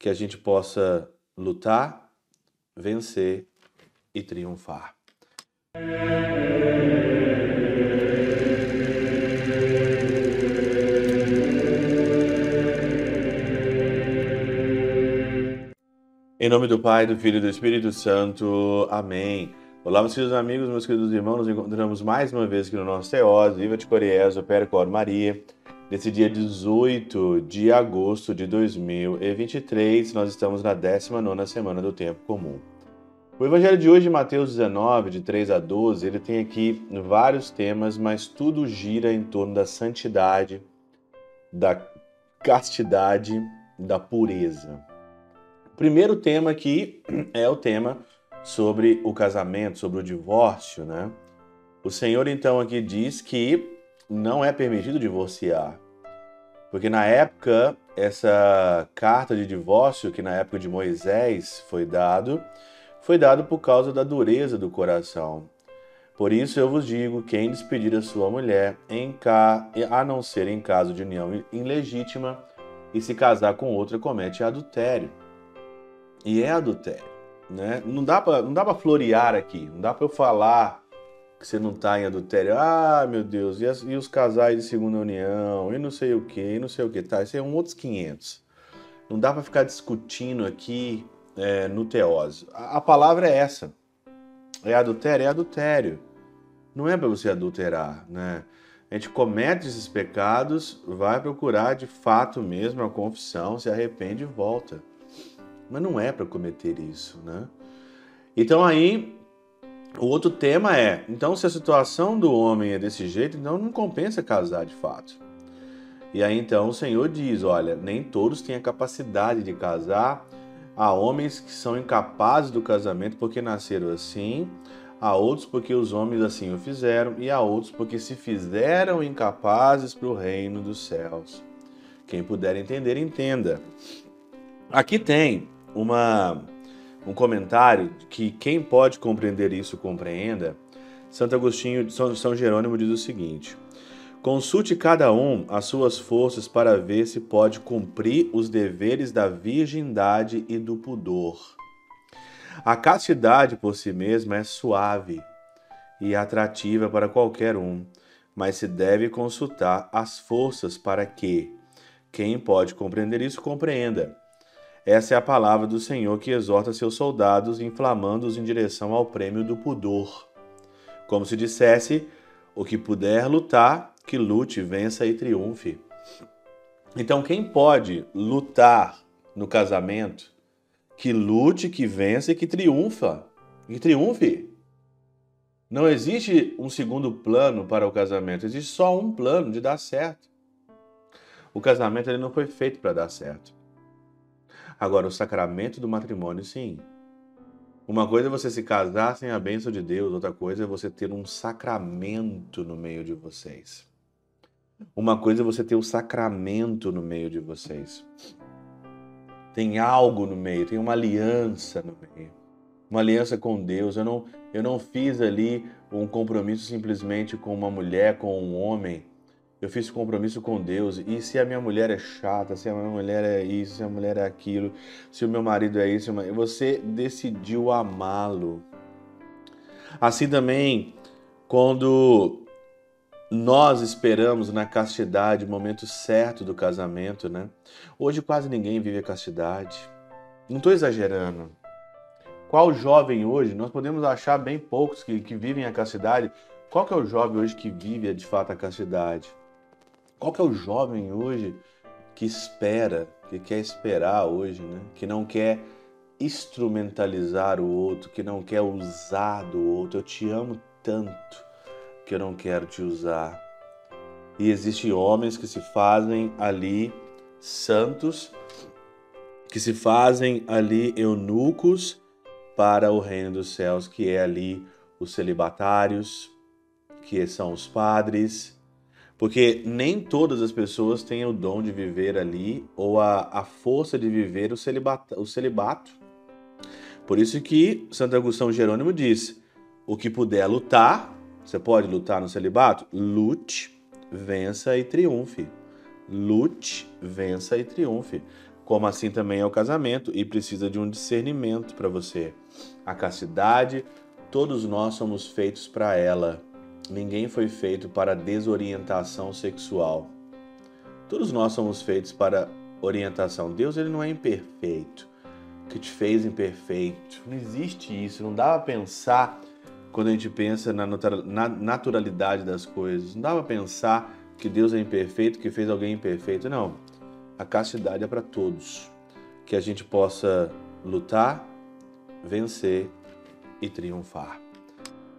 que a gente possa lutar, vencer e triunfar. Em nome do Pai, do Filho e do Espírito Santo. Amém. Olá, meus queridos amigos, meus queridos irmãos. Nos encontramos mais uma vez aqui no nosso Teós, Viva de Coriés, Percor Maria. Nesse dia 18 de agosto de 2023, nós estamos na 19 semana do Tempo Comum. O Evangelho de hoje, Mateus 19, de 3 a 12, ele tem aqui vários temas, mas tudo gira em torno da santidade, da castidade, da pureza. O primeiro tema aqui é o tema sobre o casamento, sobre o divórcio, né? O Senhor então aqui diz que não é permitido divorciar. Porque na época, essa carta de divórcio que na época de Moisés foi dado, foi dado por causa da dureza do coração. Por isso eu vos digo: quem despedir a sua mulher, em a não ser em caso de união ilegítima, e se casar com outra, comete adultério. E é adultério. Né? Não dá para florear aqui, não dá para eu falar que você não está em adultério. Ah, meu Deus, e, as, e, os casais de segunda união, e não sei o que, e não sei o que, tá? Isso é um outros 500. Não dá para ficar discutindo aqui é, no teose. A, a, palavra é essa. É adultério? É adultério. Não é para você adulterar, né? A gente comete esses pecados, vai procurar de fato mesmo a confissão, se arrepende e volta. Mas não é para cometer isso, né? Então aí o outro tema é, então se a situação do homem é desse jeito, então não compensa casar de fato. E aí então o Senhor diz, olha, nem todos têm a capacidade de casar Há homens que são incapazes do casamento porque nasceram assim, há outros porque os homens assim o fizeram, e há outros porque se fizeram incapazes para o reino dos céus. Quem puder entender, entenda. Aqui tem uma, um comentário que quem pode compreender isso compreenda. Santo Agostinho, São Jerônimo diz o seguinte: Consulte cada um as suas forças para ver se pode cumprir os deveres da virgindade e do pudor. A castidade por si mesma é suave e atrativa para qualquer um, mas se deve consultar as forças para que quem pode compreender isso compreenda. Essa é a palavra do Senhor que exorta seus soldados, inflamando-os em direção ao prêmio do pudor. Como se dissesse: o que puder lutar, que lute, vença e triunfe. Então, quem pode lutar no casamento, que lute, que vença e que triunfa, que triunfe. Não existe um segundo plano para o casamento, existe só um plano de dar certo. O casamento ele não foi feito para dar certo. Agora, o sacramento do matrimônio, sim. Uma coisa é você se casar sem a bênção de Deus, outra coisa é você ter um sacramento no meio de vocês. Uma coisa é você ter o sacramento no meio de vocês. Tem algo no meio, tem uma aliança no meio. Uma aliança com Deus. Eu não, eu não fiz ali um compromisso simplesmente com uma mulher, com um homem. Eu fiz compromisso com Deus. E se a minha mulher é chata, se a minha mulher é isso, se a mulher é aquilo, se o meu marido é isso, você decidiu amá-lo. Assim também, quando nós esperamos na castidade o momento certo do casamento, né? Hoje quase ninguém vive a castidade. Não estou exagerando. Qual jovem hoje? Nós podemos achar bem poucos que, que vivem a castidade. Qual que é o jovem hoje que vive de fato a castidade? Qual que é o jovem hoje que espera, que quer esperar hoje, né? Que não quer instrumentalizar o outro, que não quer usar do outro. Eu te amo tanto que eu não quero te usar. E existem homens que se fazem ali santos, que se fazem ali eunucos para o reino dos céus, que é ali os celibatários, que são os padres, porque nem todas as pessoas têm o dom de viver ali ou a, a força de viver o celibato, o celibato. Por isso que Santo Agostinho Jerônimo diz: o que puder lutar, você pode lutar no celibato? Lute, vença e triunfe. Lute, vença e triunfe. como assim também é o casamento e precisa de um discernimento para você. A castidade, todos nós somos feitos para ela. Ninguém foi feito para desorientação sexual. Todos nós somos feitos para orientação. Deus ele não é imperfeito, que te fez imperfeito. Não existe isso. Não dá pensar quando a gente pensa na naturalidade das coisas. Não dá pensar que Deus é imperfeito, que fez alguém imperfeito. Não. A castidade é para todos. Que a gente possa lutar, vencer e triunfar.